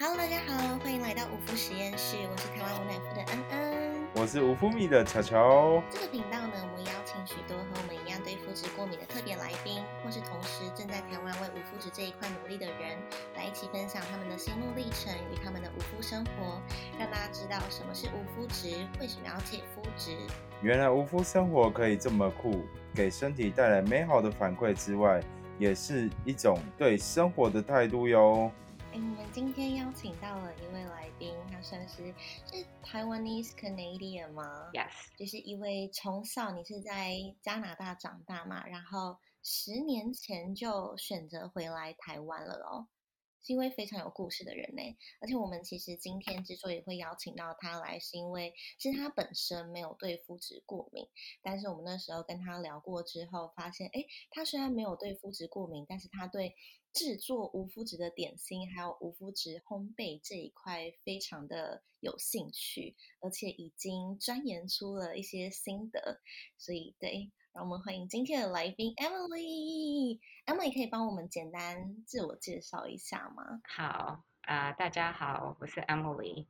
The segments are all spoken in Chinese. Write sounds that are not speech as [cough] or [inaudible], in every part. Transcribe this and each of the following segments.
Hello，大家好，欢迎来到五福实验室，我是台湾无奶夫的恩恩。我是无麸米的巧巧。这个频道呢，我们邀请许多和我们一样对肤质过敏的特别来宾，或是同时正在台湾为无肤质这一块努力的人，来一起分享他们的心路历程与他们的无肤生活，让大家知道什么是无肤质，为什么要戒肤质。原来无肤生活可以这么酷，给身体带来美好的反馈之外，也是一种对生活的态度哟。哎，我们今天邀请到了一位来宾，他算是是 Taiwanese Canadian 吗？Yes，就是一位从小你是在加拿大长大嘛，然后十年前就选择回来台湾了哦，是一位非常有故事的人呢。而且我们其实今天之所以会邀请到他来，是因为其实他本身没有对肤质过敏，但是我们那时候跟他聊过之后，发现哎，他虽然没有对肤质过敏，但是他对制作无麸质的点心，还有无麸质烘焙这一块非常的有兴趣，而且已经钻研出了一些心得。所以，对，让我们欢迎今天的来宾 Emily。Emily 可以帮我们简单自我介绍一下吗？好啊、大家好，我是 Emily，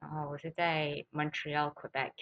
然后我是在 Montreal Quebec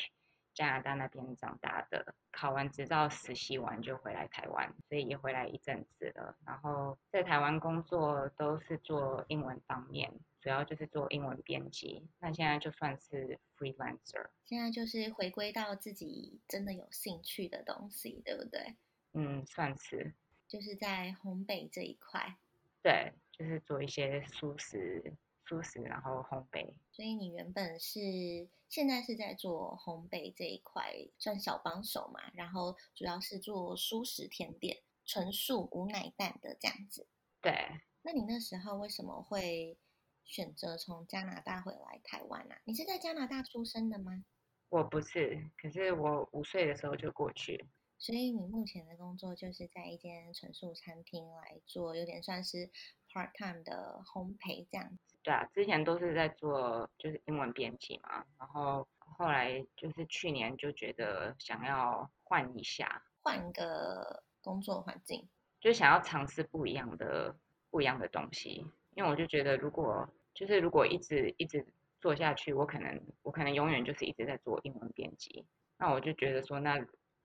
加拿大那边长大的，考完执照实习完就回来台湾，所以也回来一阵子了。然后在台湾工作都是做英文方面，主要就是做英文编辑。那现在就算是 freelancer，现在就是回归到自己真的有兴趣的东西，对不对？嗯，算是就是在烘焙这一块。对，就是做一些素食、素食，然后烘焙。所以你原本是现在是在做烘焙这一块，算小帮手嘛，然后主要是做素食甜点，纯素无奶蛋的这样子。对，那你那时候为什么会选择从加拿大回来台湾啊？你是在加拿大出生的吗？我不是，可是我五岁的时候就过去。所以你目前的工作就是在一间纯素餐厅来做，有点算是 part time 的烘焙这样子。对啊，之前都是在做就是英文编辑嘛，然后后来就是去年就觉得想要换一下，换个工作环境，就想要尝试不一样的不一样的东西，因为我就觉得如果就是如果一直一直做下去，我可能我可能永远就是一直在做英文编辑，那我就觉得说那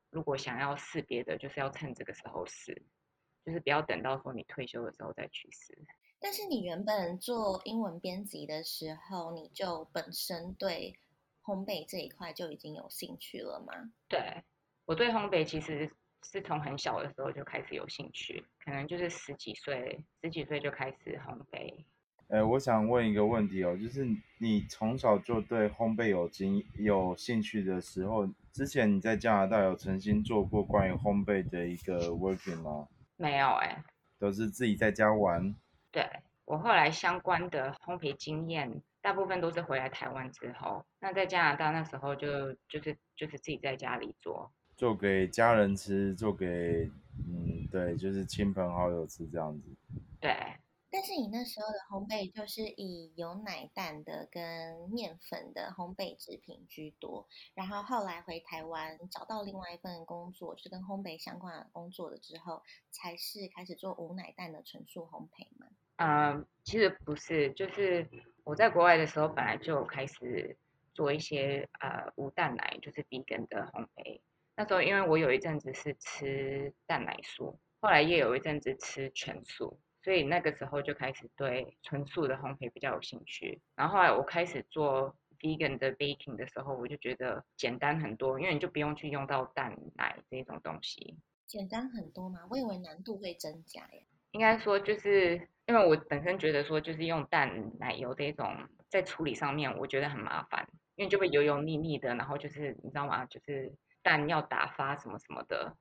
如果想要试别的，就是要趁这个时候试，就是不要等到说你退休的时候再去试。但是你原本做英文编辑的时候，你就本身对烘焙这一块就已经有兴趣了吗？对，我对烘焙其实是从很小的时候就开始有兴趣，可能就是十几岁，十几岁就开始烘焙。呃，我想问一个问题哦，就是你从小就对烘焙有经有兴趣的时候，之前你在加拿大有曾经做过关于烘焙的一个 working 吗？没有哎、都是自己在家玩。对我后来相关的烘焙经验，大部分都是回来台湾之后。那在加拿大那时候就就是就是自己在家里做。做给家人吃，做给嗯，对，就是亲朋好友吃这样子。对但是你那时候的烘焙就是以有奶蛋的跟面粉的烘焙制品居多，然后后来回台湾找到另外一份工作，是跟烘焙相关的工作了之后，才是开始做无奶蛋的纯素烘焙嘛。嗯，其实不是，就是我在国外的时候，本来就开始做一些呃无蛋奶，就是低脂的烘焙。那时候因为我有一阵子是吃蛋奶素，后来也有一阵子吃全素，所以那个时候就开始对纯素的烘焙比较有兴趣。然后后来我开始做 vegan 的 baking 的时候，我就觉得简单很多，因为你就不用去用到蛋奶这种东西。简单很多嘛，我以为难度会增加耶。应该说，就是因为我本身觉得说，就是用蛋奶油这种在处理上面，我觉得很麻烦，因为就会油油腻腻的，然后就是你知道吗？就是蛋要打发什么什么的，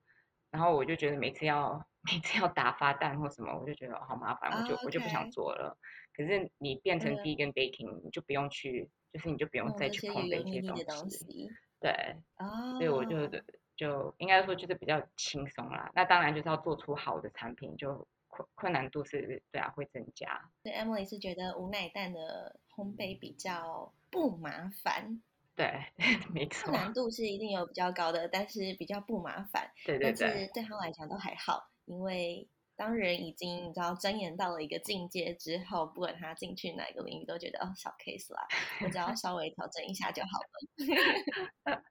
然后我就觉得每次要每次要打发蛋或什么，我就觉得好麻烦，我就、哦我就不想做了。可是你变成嗯 vegan baking，你就不用去，就是你就不用再去这些油油烘焙这些东东西，对。哦，所以我就就应该说就是比较轻松啦。那当然就是要做出好的产品，就困困难度是对啊会增加。对 Emily 是觉得无奶蛋的烘焙比较不麻烦，对，[laughs] 没错，难度是一定有比较高的，但是比较不麻烦。对对但对是对他来讲都还好，因为当人已经你知道钻研到了一个境界之后，不管他进去哪个领域，都觉得哦小 case 啦，我只要稍微调整一下就好了。[laughs]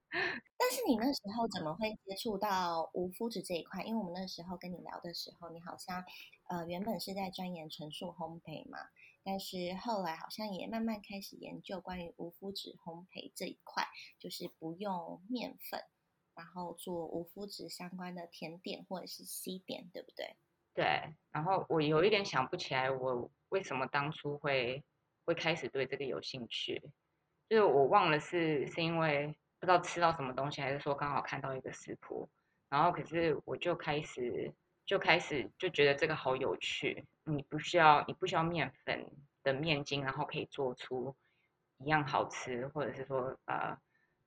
但是你那时候怎么会接触到无麸质这一块？因为我们那时候跟你聊的时候，你好像呃原本是在钻研纯素烘焙嘛，但是后来好像也慢慢开始研究关于无麸质烘焙这一块，就是不用面粉，然后做无麸质相关的甜点或者是西点，对不对？对，然后我有一点想不起来，我为什么当初会会开始对这个有兴趣，就是我忘了是是因为不知道吃到什么东西，还是说刚好看到一个食谱，然后可是我就开始就开始就觉得这个好有趣，你不需要你不需要面粉的面筋，然后可以做出一样好吃，或者是说呃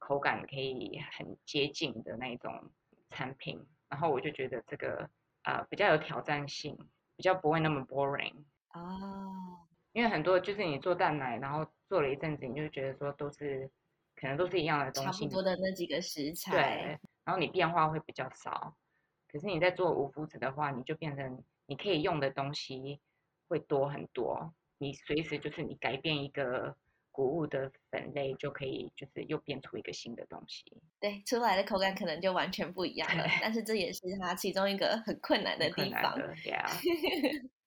口感可以很接近的那种产品，然后我就觉得这个。呃，比较有挑战性，比较不会那么 boring 哦。因为很多就是你做蛋奶，然后做了一阵子，你就觉得说都是可能都是一样的东西，差不多的那几个食材。对，然后你变化会比较少。可是你在做无麸质的话，你就变成你可以用的东西会多很多。你随时就是你改变一个。谷物的粉类就可以，就是又变出一个新的东西。对，出来的口感可能就完全不一样了。但是这也是它其中一个很困难的地方。对啊。[laughs]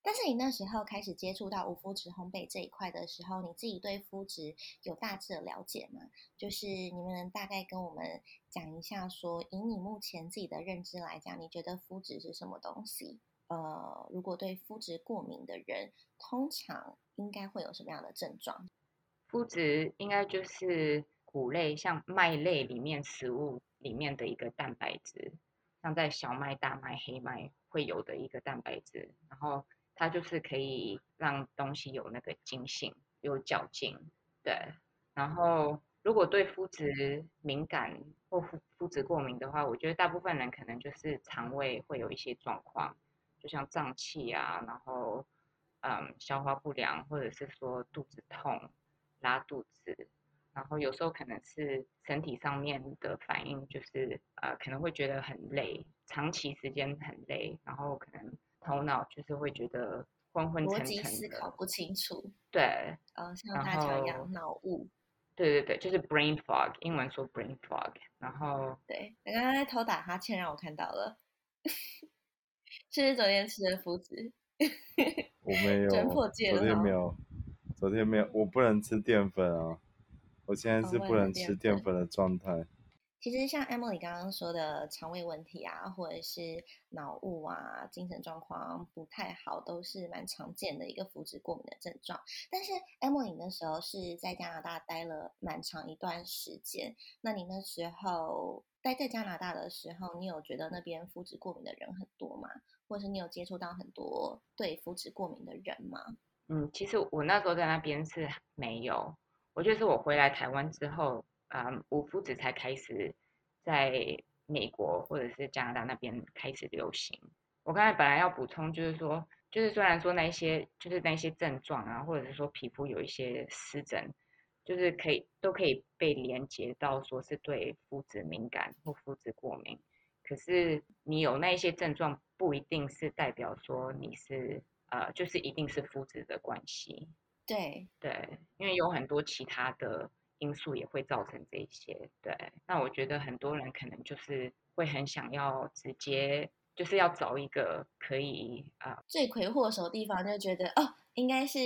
但是你那时候开始接触到无麸质烘焙这一块的时候，你自己对麸质有大致的了解吗？就是你们能大概跟我们讲一下，说以你目前自己的认知来讲，你觉得麸质是什么东西？呃，如果对麸质过敏的人，通常应该会有什么样的症状？麸质应该就是谷类，像麦类里面食物里面的一个蛋白质，像在小麦、大麦、黑麦会有的一个蛋白质，然后它就是可以让东西有那个筋性、有嚼劲，对。然后如果对麸质敏感或麸麸质过敏的话，我觉得大部分人可能就是肠胃会有一些状况，就像胀气啊，然后嗯消化不良，或者是说肚子痛。拉肚子，然后有时候可能是身体上面的反应，就是呃可能会觉得很累，长期时间很累，然后可能头脑就是会觉得昏昏沉沉，逻辑思考不清楚。对，呃，像大肠一样脑雾。对对对，就是 brain fog，英文说 brain fog。然后对，你刚刚在偷打哈欠，让我看到了，[laughs] 是昨天吃的麸子。[laughs] 我没有，昨天没有。[laughs] 昨天没有，我不能吃淀粉啊！我现在是不能吃淀粉的状态。其实像 Emily 刚刚说的肠胃问题啊，或者是脑雾啊、精神状况不太好，都是蛮常见的一个麸质过敏的症状。但是 Emily 那时候是在加拿大待了蛮长一段时间，那你那时候待在加拿大的时候，你有觉得那边麸质过敏的人很多吗？或者是你有接触到很多对麸质过敏的人吗？嗯，其实我那时候在那边是没有，我觉得是我回来台湾之后，嗯，无麸质才开始在美国或者是加拿大那边开始流行。我刚才本来要补充，就是说，就是虽然说那些就是那些症状啊，或者是说皮肤有一些湿疹，就是可以都可以被连接到说是对麸质敏感或麸质过敏，可是你有那一些症状，不一定是代表说你是。呃，就是一定是肤质的关系，对对，因为有很多其他的因素也会造成这些。对，那我觉得很多人可能就是会很想要直接，就是要找一个可以啊罪魁祸首的地方，就觉得哦，应该是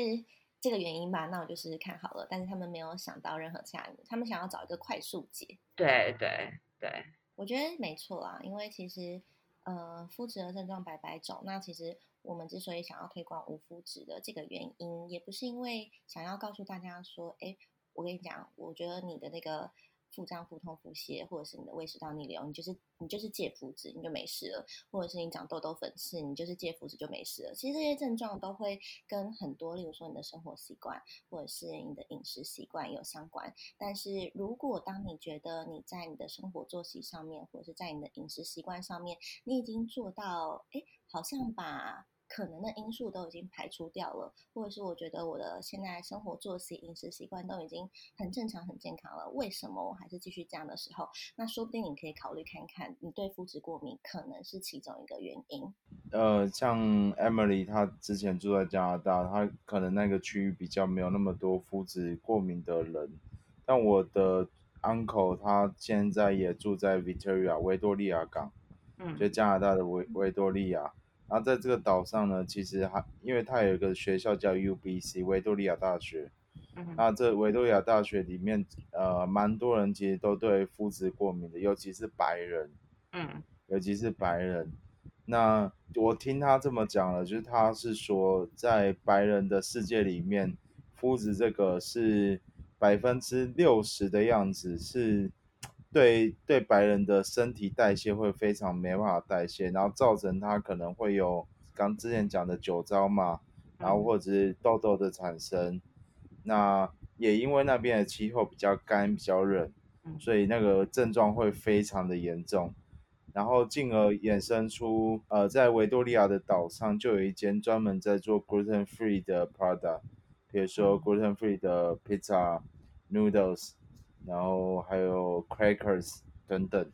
这个原因吧，那我就试试看好了。但是他们没有想到任何其他，他们想要找一个快速解。对对对，我觉得没错啊，因为其实呃，肤质的症状百百种，那其实。我们之所以想要推广无麸质的这个原因，也不是因为想要告诉大家说，哎，我跟你讲，我觉得你的那个腹胀、腹痛、腹泻，或者是你的胃食道逆流，你就是你就是戒麸质，你就没事了；或者是你长痘痘、粉刺，你就是戒麸质就没事了。其实这些症状都会跟很多，例如说你的生活习惯，或者是你的饮食习惯有相关。但是如果当你觉得你在你的生活作息上面，或者是在你的饮食习惯上面，你已经做到，哎，好像把可能的因素都已经排除掉了，或者是我觉得我的现在生活作息、饮食习惯都已经很正常、很健康了，为什么我还是继续这样的时候，那说不定你可以考虑看看，你对肤质过敏可能是其中一个原因。呃，像 Emily 她之前住在加拿大，她可能那个区域比较没有那么多肤质过敏的人，但我的 uncle 他现在也住在 Victoria 维多利亚港，嗯就加拿大的维维多利亚。然后在这个岛上呢，其实还因为它有一个学校叫 UBC 维多利亚大学，嗯那这维多利亚大学里面，呃，蛮多人其实都对肤质过敏的，尤其是白人，嗯尤其是白人。那我听他这么讲了，就是他是说，在白人的世界里面，肤质这个是百分之六十的样子，是对对白人的身体代谢会非常没办法代谢，然后造成他可能会有刚之前讲的酒糟嘛，然后或者是痘痘的产生。那也因为那边的气候比较干、比较冷，嗯所以那个症状会非常的严重。然后进而衍生出，呃，在维多利亚的岛上就有一间专门在做 gluten free 的 product，比如说嗯 gluten free 的 pizza、noodles，然后还有 crackers 等等。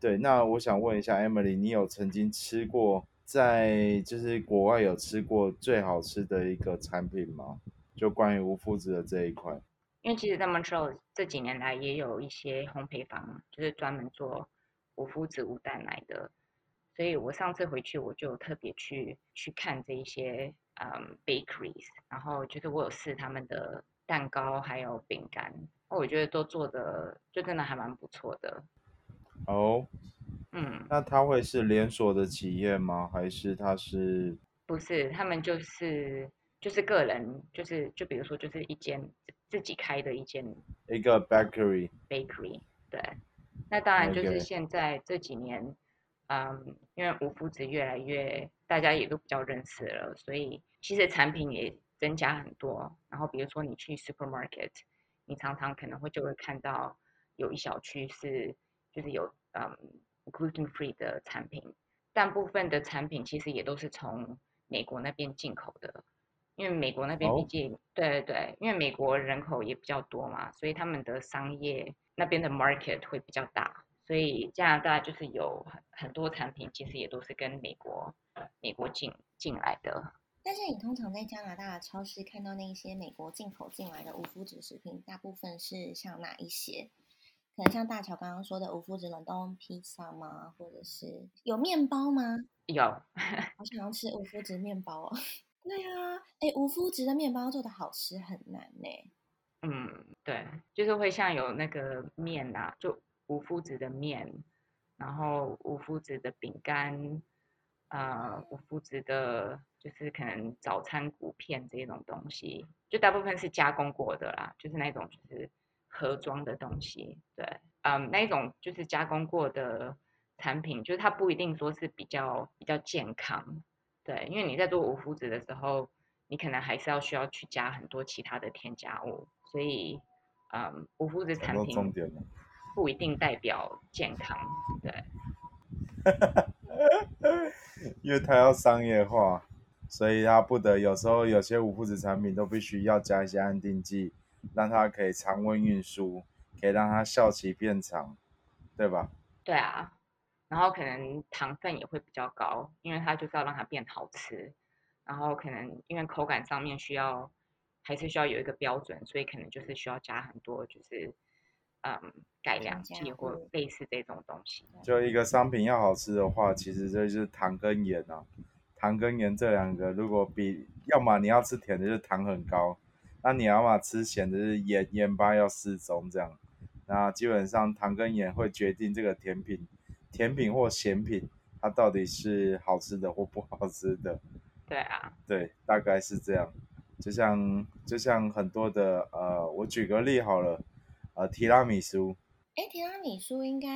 对，那我想问一下 Emily，你有曾经吃过在就是国外有吃过最好吃的一个产品吗？就关于无麸质的这一块。因为其实他们说这几年来也有一些烘焙坊，就是专门做无麸质无蛋奶的，所以我上次回去我就特别去去看这一些嗯 bakeries，然后就是我有试他们的蛋糕还有饼干，我觉得都做的就真的还蛮不错的，哦，嗯，那它会是连锁的企业吗？还是它是不是，他们就是就是个人，就是就比如说就是一间自自己开的一间一个 bakery？bakery，对，那当然就是现在这几年，嗯，因为无麸质越来越大家也都比较认识了，所以其实产品也增加很多。然后比如说你去 supermarket，你常常可能会就会看到有一小区是就是有嗯 gluten free 的产品，但部分的产品其实也都是从美国那边进口的。因为美国那边毕哦竟，对对对，因为美国人口也比较多嘛，所以他们的商业那边的 market 会比较大，所以加拿大就是有很很多产品其实也都是跟美国美国进进来的。但是你通常在加拿大的超市看到那一些美国进口进来的无麸质食品，大部分是像哪一些？可能像大乔刚刚说的无麸质冷冻披萨吗？或者是有面包吗？有，[laughs] 好想要吃无麸质面包哦。[laughs] 对啊，哎，无麸质的面包做的好吃很难呢。嗯，对，就是会像有那个面啊，就无麸质的面，然后无麸质的饼干，呃，无麸质的，就是可能早餐谷片这种东西，就大部分是加工过的啦，就是那种就是盒装的东西，对，嗯，那一种就是加工过的产品，就是它不一定说是比较比较健康，对，因为你在做无麸质的时候，你可能还是要需要去加很多其他的添加物，所以，嗯，无麸质产品。不一定代表健康，对，[laughs] [laughs] 因为它要商业化，所以它不得有时候有些无麸质产品都必须要加一些安定剂，让它可以常温运输，可以让它效期变长，对吧？对啊，然后可能糖分也会比较高，因为它就是要让它变好吃，然后可能因为口感上面需要还是需要有一个标准，所以可能就是需要加很多就是嗯改良剂或类似这种东西。就一个商品要好吃的话，其实这就是糖跟盐啊。糖跟盐这两个，如果比，要么你要吃甜的，就是糖很高；那你要么吃咸的，就是盐盐巴要适中这样。那基本上糖跟盐会决定这个甜品、甜品或咸品它到底是好吃的或不好吃的。[laughs] 对啊，对，大概是这样。就像就像很多的呃，我举个例好了，呃，提拉米苏，哎，提拉米苏应该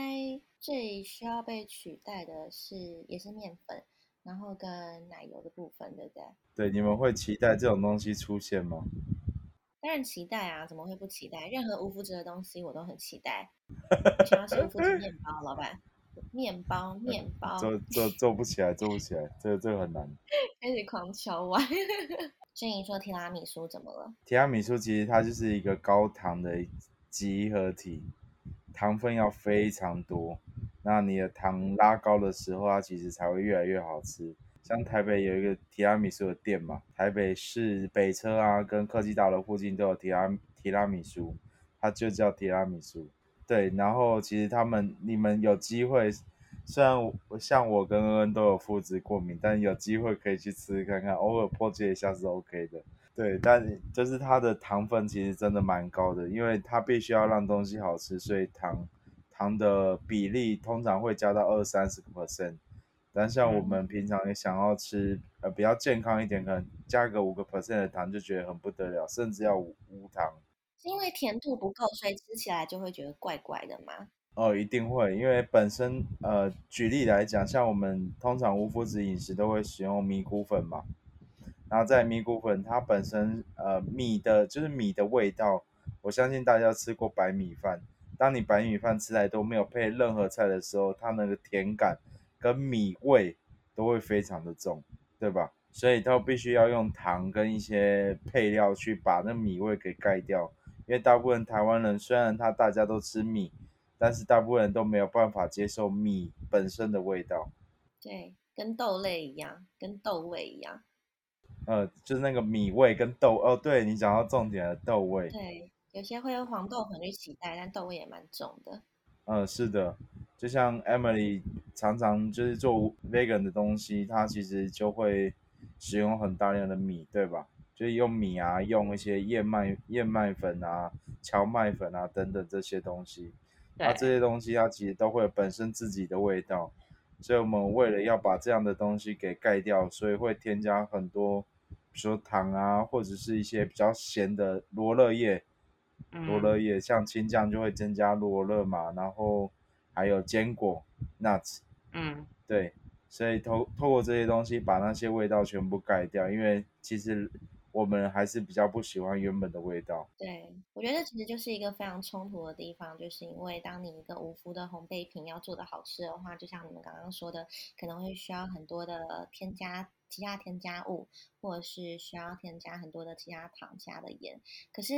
最需要被取代的是也是面粉，然后跟奶油的部分，对不对？对，你们会期待这种东西出现吗？当然期待啊，怎么会不期待？任何无麸质的东西我都很期待。我想要吃无麸质面包，老板。面包，面包，做做做不起来，做不起来，这个这个很难。[laughs] 开始狂敲碗。[laughs] 所以你说提拉米苏怎么了？提拉米苏其实它就是一个高糖的集合体，糖分要非常多。那你的糖拉高的时候，它其实才会越来越好吃。像台北有一个提拉米苏的店嘛，台北市北车啊跟科技大楼附近都有提拉提拉米苏，它就叫提拉米苏。对，然后其实他们你们有机会，虽然像我跟恩恩都有麸质过敏，但有机会可以去吃看看，偶尔破戒一下是 OK 的。对，但就是它的糖分其实真的蛮高的，因为它必须要让东西好吃，所以糖糖的比例通常会加到二三十个 percent。但像我们平常也想要吃呃比较健康一点，可能加个五个 percent 的糖就觉得很不得了，甚至要无无糖。是因为甜度不够，所以吃起来就会觉得怪怪的吗？哦，一定会，因为本身呃，举例来讲，像我们通常无麸质饮食都会使用米谷粉嘛，然后在米谷粉它本身呃米的就是米的味道，我相信大家吃过白米饭，当你白米饭吃来都没有配任何菜的时候，它那个甜感。跟米味都会非常的重，对吧？所以它必须要用糖跟一些配料去把那米味给盖掉。因为大部分台湾人虽然他大家都吃米，但是大部分人都没有办法接受米本身的味道。对，跟豆类一样，跟豆味一样。呃，就是那个米味跟豆哦，对你讲到重点的，豆味。对，有些会用黄豆粉去取代，但豆味也蛮重的。嗯，是的。就像 Emily 常常就是做 vegan 的东西，它其实就会使用很大量的米，对吧？就是用米啊，用一些燕麦燕麦粉啊、荞麦粉啊等等这些东西。那这些东西它其实都会有本身自己的味道，所以我们为了要把这样的东西给盖掉，所以会添加很多，比如说糖啊，或者是一些比较咸的罗勒叶。罗勒叶像青酱就会增加罗勒嘛，然后。还有坚果，nuts，嗯，对，所以透透过这些东西把那些味道全部盖掉，因为其实我们还是比较不喜欢原本的味道。对，我觉得其实就是一个非常冲突的地方，就是因为当你一个无麸的烘焙品要做的好吃的话，就像你们刚刚说的，可能会需要很多的添加其他添加物，或者是需要添加很多的其他糖加的盐，可是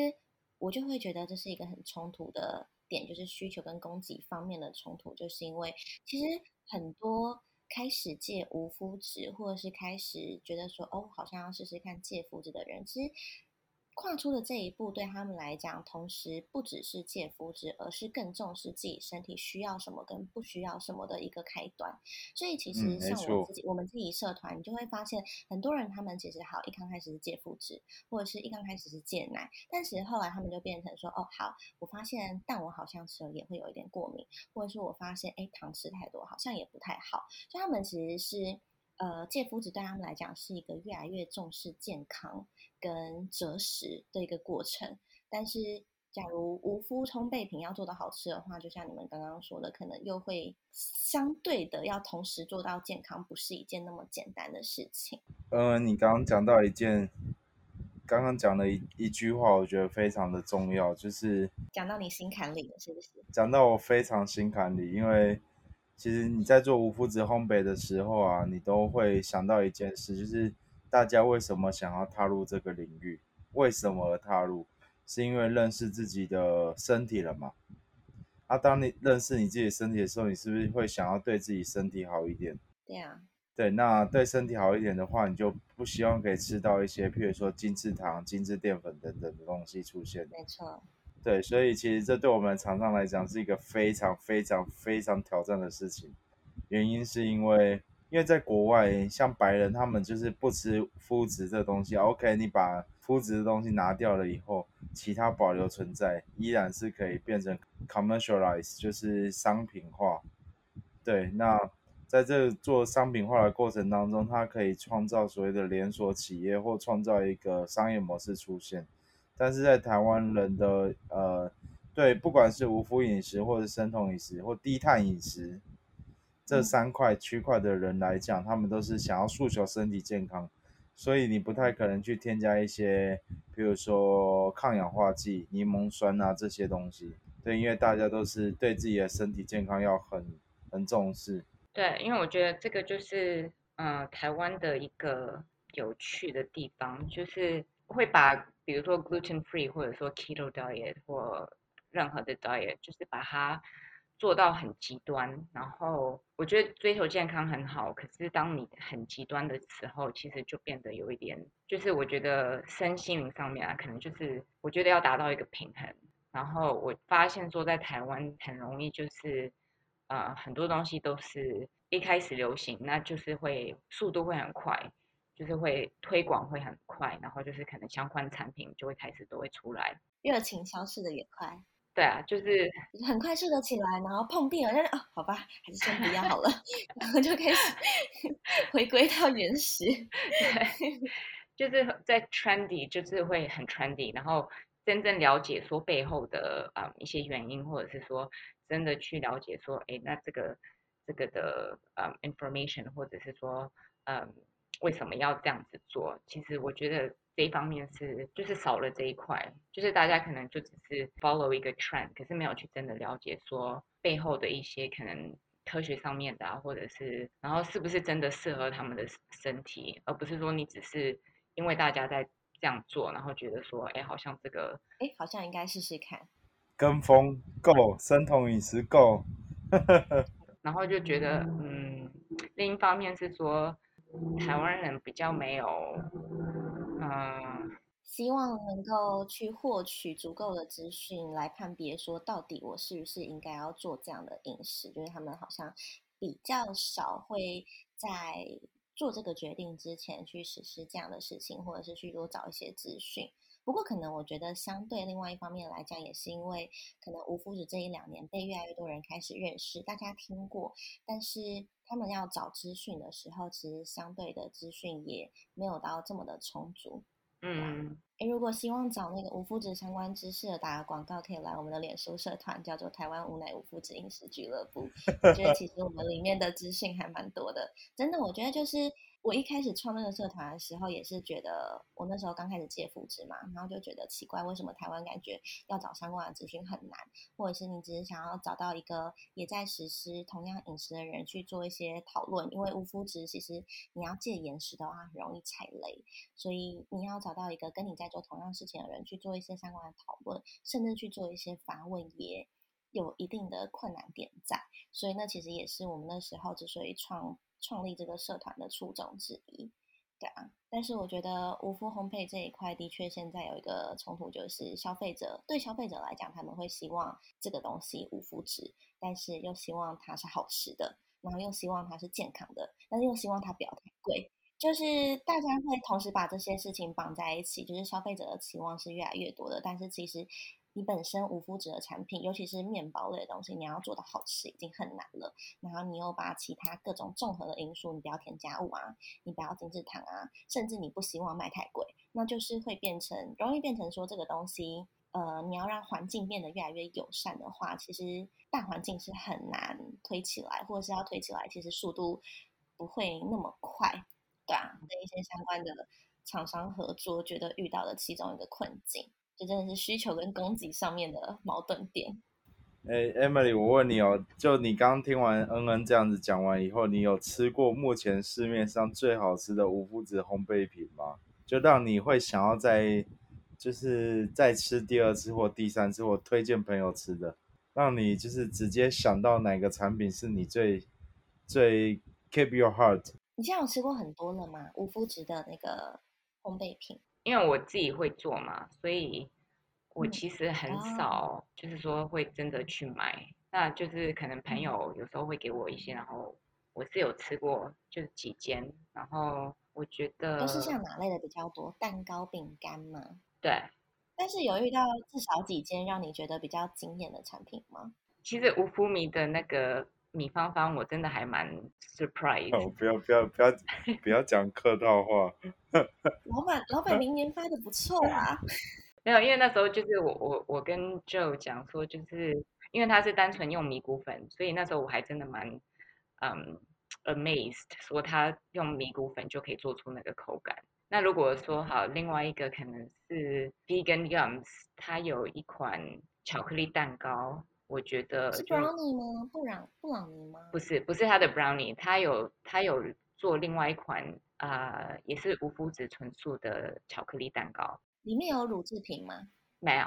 我就会觉得这是一个很冲突的。点就是需求跟供给方面的冲突，就是因为其实很多开始戒无肤质，或者是开始觉得说哦，好像要试试看戒肤质的人，其实。跨出的这一步对他们来讲，同时不只是戒麸质，而是更重视自己身体需要什么跟不需要什么的一个开端。所以其实像我自己，我们自己社团，你就会发现很多人他们其实好一刚开始是戒麸质，或者是一刚开始是戒奶，但是后来他们就变成说，哦好，我发现蛋我好像吃了也会有一点过敏，或者是我发现哎糖吃太多好像也不太好，所以他们其实是。呃，戒麸质对他们来讲是一个越来越重视健康跟择食的一个过程。但是，假如无麸烘焙品要做到好吃的话，就像你们刚刚说的，可能又会相对的要同时做到健康，不是一件那么简单的事情。嗯，你刚刚讲到一件，刚刚讲了一一句话，我觉得非常的重要，就是讲到你心坎里了，是不是？讲到我非常心坎里，因为。其实你在做无麸质烘焙的时候啊，你都会想到一件事，就是大家为什么想要踏入这个领域？为什么而踏入？是因为认识自己的身体了嘛？啊，当你认识你自己身体的时候，你是不是会想要对自己身体好一点？对啊。对，那对身体好一点的话，你就不希望可以吃到一些，譬如说精制糖、精制淀粉等等的东西出现。没错。对，所以其实这对我们厂商来讲是一个非常非常非常挑战的事情。原因是因为，因为在国外，像白人他们就是不吃麸质这东西。OK，你把麸质的东西拿掉了以后，其他保留存在，依然是可以变成 commercialize，就是商品化。对，那在这做商品化的过程当中，它可以创造所谓的连锁企业或创造一个商业模式出现。但是在台湾人的呃，对，不管是无麸饮食，或者生酮饮食，或低碳饮食，这三块区块的人来讲，他们都是想要诉求身体健康，所以你不太可能去添加一些，比如说抗氧化剂、柠檬酸啊这些东西。对，因为大家都是对自己的身体健康要很很重视。对，因为我觉得这个就是呃台湾的一个有趣的地方，就是会把比如说 gluten free 或者说 keto diet 或任何的 diet，就是把它做到很极端。然后我觉得追求健康很好，可是当你很极端的时候，其实就变得有一点，就是我觉得身心灵上面啊，可能就是我觉得要达到一个平衡。然后我发现说在台湾很容易就是呃很多东西都是一开始流行，那就是会速度会很快，就是会推广会很快，然后就是可能相关产品就会开始都会出来。热情消失的也快，对啊，就是很快热得起来，然后碰壁了，但是啊，好吧，还是先不要好了，[laughs] 然后就开始 [laughs] 回归到原始。[laughs] 对，就是在 trendy，就是会很 trendy，然后真正了解说背后的啊、一些原因，或者是说真的去了解说，哎，那这个这个的呃 information，或者是说嗯为什么要这样子做？其实我觉得这一方面是就是少了这一块，就是大家可能就只是 follow 一个 trend，可是没有去真的了解说背后的一些可能科学上面的啊，或者是然后是不是真的适合他们的身体，而不是说你只是因为大家在这样做，然后觉得说，哎，好像这个哎，好像应该试试看。跟风够，生酮饮食够 [laughs] [laughs] 然后就觉得，嗯，另一方面是说，台湾人比较没有，希望能够去获取足够的资讯来判别，说到底我是不是应该要做这样的饮食，就是他们好像比较少会在做这个决定之前去实施这样的事情，或者是去多找一些资讯。不过，可能我觉得相对另外一方面来讲，也是因为可能无麸质这一两年被越来越多人开始认识，大家听过，但是他们要找资讯的时候，其实相对的资讯也没有到这么的充足。嗯，诶，如果希望找那个无麸质相关知识的打个广告，可以来我们的脸书社团，叫做台湾无奶无麸质饮食俱乐部。我觉得其实我们里面的资讯还蛮多的，真的，我觉得就是我一开始创那个社团的时候，也是觉得我那时候刚开始戒麸质嘛，然后就觉得奇怪，为什么台湾感觉要找相关的资讯很难，或者是你只是想要找到一个也在实施同样饮食的人去做一些讨论，因为无麸质其实你要戒盐食的话很容易踩雷，所以你要找到一个跟你在做同样事情的人去做一些相关的讨论，甚至去做一些访问也。有一定的困难点在，所以那其实也是我们那时候之所以创创立这个社团的初衷之一，对啊。但是我觉得无麸烘焙这一块的确现在有一个冲突，就是消费者对消费者来讲，他们会希望这个东西无麸质，但是又希望它是好吃的，然后又希望它是健康的，但是又希望它不要太贵，就是大家会同时把这些事情绑在一起，就是消费者的期望是越来越多的，但是其实。你本身无麸质的产品，尤其是面包类的东西，你要做的好吃已经很难了。然后你又把其他各种综合的因素，你不要添加物啊，你不要精制糖啊，甚至你不希望卖太贵，那就是会变成容易变成说这个东西，呃，你要让环境变得越来越友善的话，其实大环境是很难推起来，或者是要推起来，其实速度不会那么快，对啊，跟一些相关的厂商合作，觉得遇到的其中一个困境。这真的是需求跟供给上面的矛盾点。哎，Emily，我问你哦，就你刚听完恩恩这样子讲完以后，你有吃过目前市面上最好吃的无麸质烘焙品吗？就让你会想要再就是再吃第二次或第三次，或推荐朋友吃的，让你就是直接想到哪个产品是你最最 keep your heart？你现在有吃过很多了吗？无麸质的那个烘焙品？因为我自己会做嘛，所以我嗯其实很哦少，就是说会真的去买。那就是可能朋友有时候会给我一些，然后我是有吃过，就是几间，然后我觉得都是像哪类的比较多？蛋糕、饼干吗？对，但是有遇到至少几间让你觉得比较惊艳的产品吗？其实无麸米的那个米芳芳，我真的还蛮 surprise。哦，不要不要不 [laughs] 要不要讲客套话。[laughs] 老板，老板明年发的不错 [laughs] 啊。没有，因为那时候就是我我我跟 Joe 讲说，就是因为他是单纯用米谷粉，所以那时候我还真的蛮嗯 amazed，说他用米谷粉就可以做出那个口感。那如果说好，另外一个可能是 Vegan Gums，它有一款巧克力蛋糕，我觉得是 brownie 吗？布朗布朗尼吗？不是不是它的 brownie，它有它有做另外一款呃也是无麸质纯素的巧克力蛋糕，里面有乳制品吗？没有，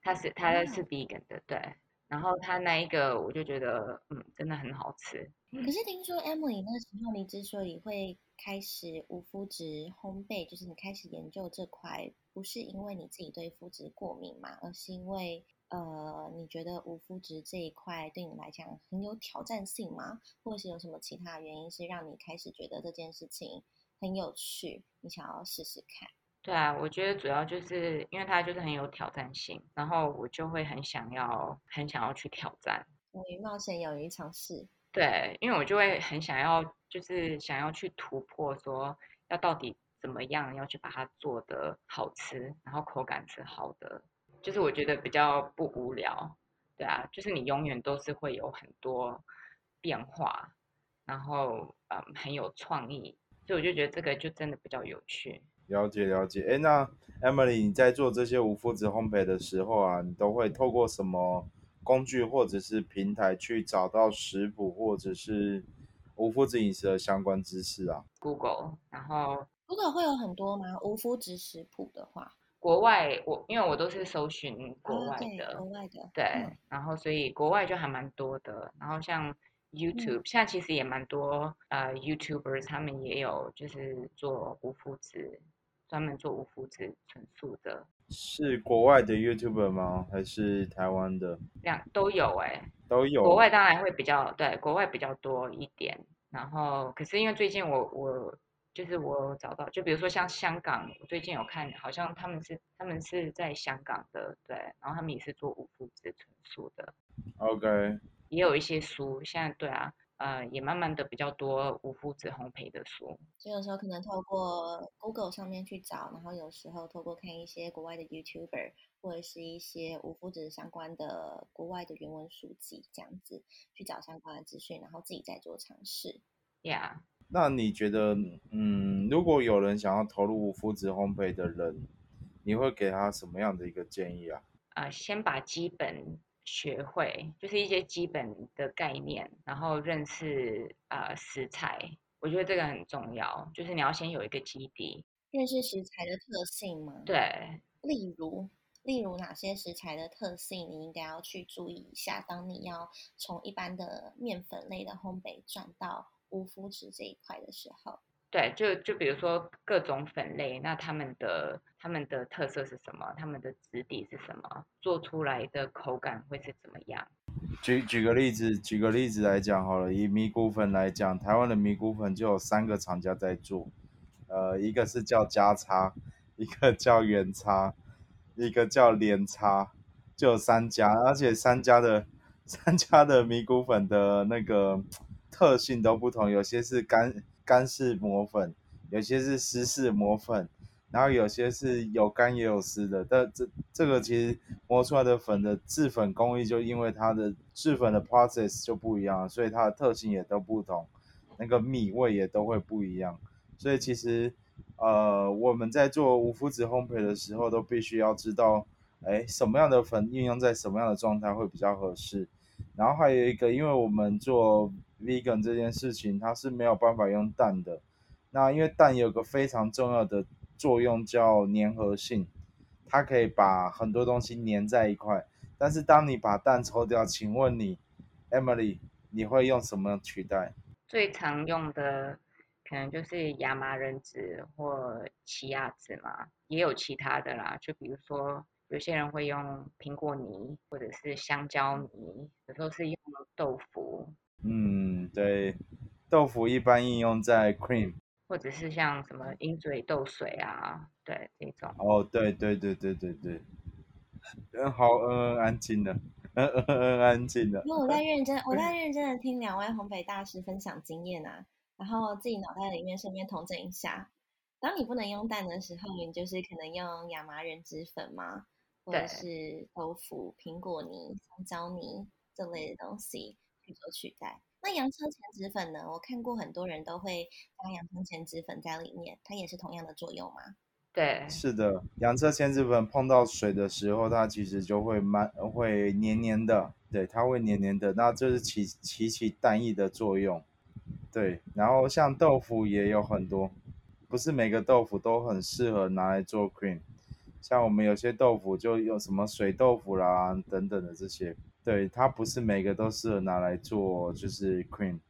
它是它哦是 vegan 的，对。然后它那一个我就觉得嗯真的很好吃，可是听说 Emily 那时候你之所以会开始无麸质烘焙，就是你开始研究这块，不是因为你自己对麸质过敏嘛，而是因为呃你觉得无麸质这一块对你来讲很有挑战性吗？或者是有什么其他原因是让你开始觉得这件事情很有趣，你想要试试看？对啊，我觉得主要就是因为它就是很有挑战性，然后我就会很想要很想要去挑战。勇于冒险勇于尝试，对，因为我就会很想要，就是想要去突破，说要到底怎么样要去把它做的好吃，然后口感是好的，就是我觉得比较不无聊。对啊，就是你永远都是会有很多变化，然后嗯很有创意，所以我就觉得这个就真的比较有趣。了解了解。哎，那 Emily 你在做这些无麸质烘焙的时候啊，你都会透过什么工具或者是平台去找到食谱或者是无麸质饮食的相关知识啊？Google，然后 Google 会有很多吗？无麸质食谱的话，国外我因为我都是搜寻国啊，外对，的，国外的，对，嗯然后所以国外就还蛮多的，然后像 YouTube，、现在其实也蛮多呃 YouTuber 他们也有就是做无麸质，专门做无麸质纯素的，是国外的 YouTuber 吗？还是台湾的？两都有哎、都有。国外当然会比较对，国外比较多一点，然后可是因为最近我我就是我找到，就比如说像香港，我最近有看，好像他们是他们是在香港的，对，然后他们也是做无麸质纯素的。OK，也有一些书，现在对啊，呃，也慢慢的比较多无麸质烘焙的书。所以有时候可能透过 Google 上面去找，然后有时候透过看一些国外的 YouTuber 或者是一些无麸质相关的国外的原文书籍，这样子去找相关的资讯，然后自己再做尝试。Yeah，那你觉得，嗯，如果有人想要投入无麸质烘焙的人，你会给他什么样的一个建议啊？呃，先把基本学会，就是一些基本的概念，然后认识呃食材，我觉得这个很重要，就是你要先有一个基底。认识食材的特性吗？，对，例如。例如哪些食材的特性你应该要去注意一下？当你要从一般的面粉类的烘焙转到无麸质这一块的时候，对，就就比如说各种粉类，那他们的他们的特色是什么？他们的质地是什么？做出来的口感会是怎么样？举举个例子，举个例子来讲好了，以米谷粉来讲，台湾的米谷粉就有三个厂家在做，呃，一个是叫加差，一个叫原差，一个叫连差，就有三家，而且三家的三家的米谷粉的那个特性都不同，有些是干干式磨粉，有些是湿式磨粉，然后有些是有干也有湿的，但这这个其实磨出来的粉的制粉工艺，就因为它的制粉的 process 就不一样，所以它的特性也都不同，那个米味也都会不一样。所以其实呃我们在做无麸质烘焙的时候，都必须要知道，哎，什么样的粉运用在什么样的状态会比较合适。然后还有一个，因为我们做 vegan 这件事情，它是没有办法用蛋的。那因为蛋有个非常重要的作用叫粘合性，它可以把很多东西粘在一块。但是当你把蛋抽掉，请问你，Emily，你会用什么取代？最常用的可能就是亚麻仁籽或奇亚籽嘛，也有其他的啦，就比如说有些人会用苹果泥或者是香蕉泥，有时候是用豆腐，嗯，对，豆腐一般应用在 cream。或者是像什么鹰嘴豆水啊，对这种。哦，对对对对对对，嗯，好，嗯嗯，安静的，嗯嗯嗯，安静的。因为我在认真，我在认真的听两位烘焙大师分享经验啊，然后自己脑袋里面顺便统整一下。当你不能用蛋的时候，你就是可能用亚麻仁脂粉嘛，或者是豆腐、苹果泥、香蕉泥这类的东西去做取代。那洋车前脂粉呢？我看过很多人都会加洋车前脂粉在里面，它也是同样的作用吗？对，是的，洋车千字粉碰到水的时候，它其实就会慢，会黏黏的，对，它会黏黏的，那这是起起起蛋液的作用，对，然后像豆腐也有很多，不是每个豆腐都很适合拿来做 cream，像我们有些豆腐就用什么水豆腐啦等等的这些，对，它不是每个都适合拿来做就是 cream，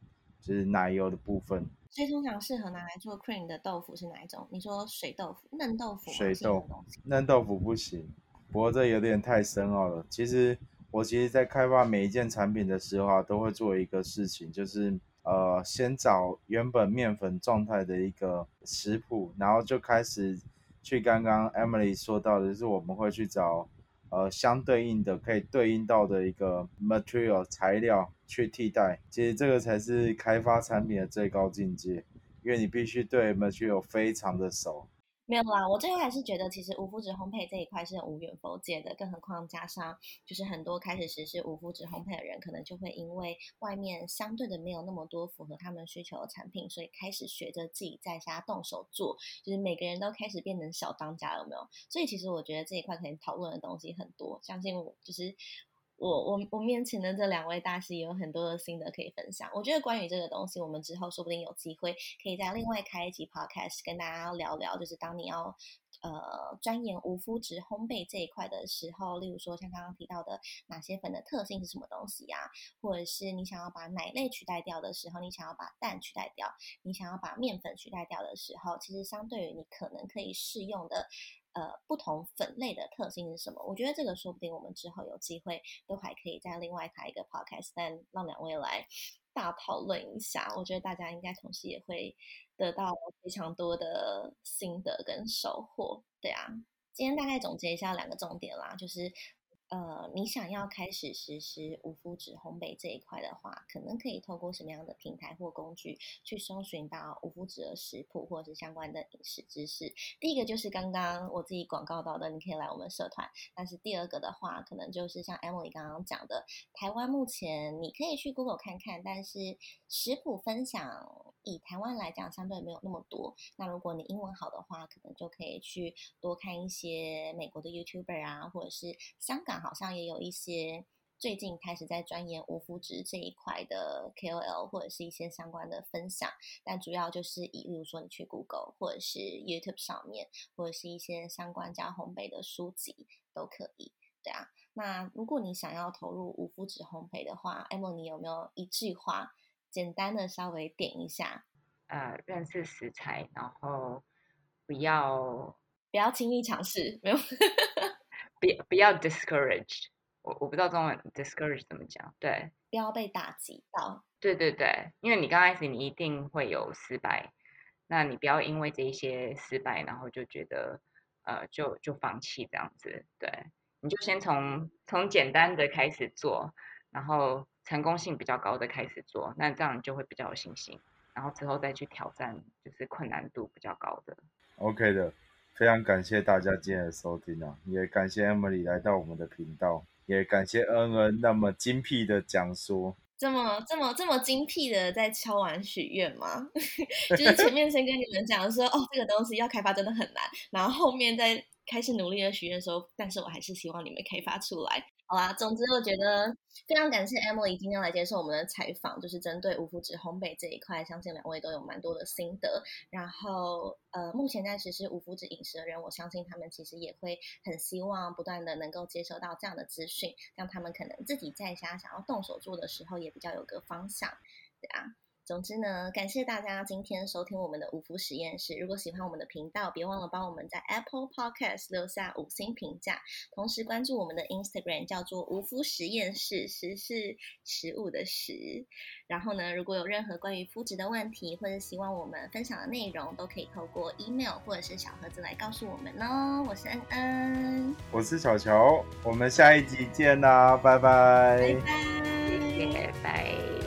就是奶油的部分。所以通常适合拿来做 cream 的豆腐是哪一种？你说水豆腐、嫩豆腐？水豆腐，嫩豆腐不行。不过这有点太深奥了。其实我其实，在开发每一件产品的时候啊，都会做一个事情，就是呃，先找原本面粉状态的一个食谱，然后就开始去刚刚 Emily 说到的，就是我们会去找。呃，相对应的可以对应到的一个 material 材料去替代，其实这个才是开发产品的最高境界，因为你必须对 material 非常的熟。没有啦，我最后还是觉得，其实无麸质烘焙这一块是无远否界的，更何况加上就是很多开始实施无麸质烘焙的人，可能就会因为外面相对的没有那么多符合他们需求的产品，所以开始学着自己在家动手做，就是每个人都开始变成小当家，有没有？所以其实我觉得这一块可以讨论的东西很多，相信我，就是。我我我面前的这两位大师也有很多的心得可以分享。我觉得关于这个东西，我们之后说不定有机会可以在另外开一集 podcast 跟大家聊聊。就是当你要呃钻研无麸质烘焙这一块的时候，例如说像刚刚提到的哪些粉的特性是什么东西呀，或者是你想要把奶类取代掉的时候，你想要把蛋取代掉，你想要把面粉取代掉的时候，其实相对于你可能可以适用的。呃，不同粉类的特性是什么？我觉得这个说不定我们之后有机会都还可以在另外开一个 podcast，但让两位来 [laughs] 大讨论一下。我觉得大家应该同时也会得到非常多的心得跟收获。对啊，今天大概总结一下两个重点啦，就是。呃，你想要开始实施无麸质烘焙这一块的话，可能可以透过什么样的平台或工具去搜寻到无麸质的食谱或者是相关的饮食知识？第一个就是刚刚我自己广告到的，你可以来我们社团。但是第二个的话，可能就是像 Emily 刚刚讲的，台湾目前你可以去 Google 看看，但是食谱分享以台湾来讲相对没有那么多。那如果你英文好的话，可能就可以去多看一些美国的 YouTuber 啊，或者是香港。好像也有一些最近开始在钻研无麸质这一块的 KOL 或者是一些相关的分享，但主要就是以，例如说你去 Google 或者是 YouTube 上面，或者是一些相关加烘焙的书籍都可以。对啊，那如果你想要投入无麸质烘焙的话，Emily 你有没有一句话简单的稍微点一下？呃，认识食材，然后不要不要轻易尝试，没有。[laughs] 不不要 discouraged，我我不知道中文 discouraged 怎么讲，对，不要被打击到，对对对，因为你刚开始你一定会有失败，那你不要因为这一些失败，然后就觉得呃就就放弃这样子，对，你就先从从简单的开始做，然后成功性比较高的开始做，那这样就会比较有信心，然后之后再去挑战就是困难度比较高的，OK 的。非常感谢大家今天的收听啊，也感谢 Emily 来到我们的频道，也感谢恩恩那么精辟的讲说，这么这么这么精辟的在敲完许愿吗？[laughs] 就是前面先跟你们讲说，哦，这个东西要开发真的很难，然后后面再开始努力的许愿时候，但是我还是希望你们开发出来。好啦，总之我觉得非常感谢 Emily 今天来接受我们的采访，就是针对无麸质烘焙这一块，相信两位都有蛮多的心得。然后，呃，目前在实施无麸质饮食的人，我相信他们其实也会很希望不断的能够接收到这样的资讯，让他们可能自己在家想要动手做的时候，也比较有个方向，对啊。总之呢，感谢大家今天收听我们的五福实验室。如果喜欢我们的频道，别忘了帮我们在 Apple Podcast 留下五星评价，同时关注我们的 Instagram，叫做无福实验室，食是食物的食。然后呢，如果有任何关于肤质的问题，或者希望我们分享的内容，都可以透过 email 或者是小盒子来告诉我们哦。我是恩恩，我是小乔，我们下一集见啦，拜拜，拜拜，谢谢，拜。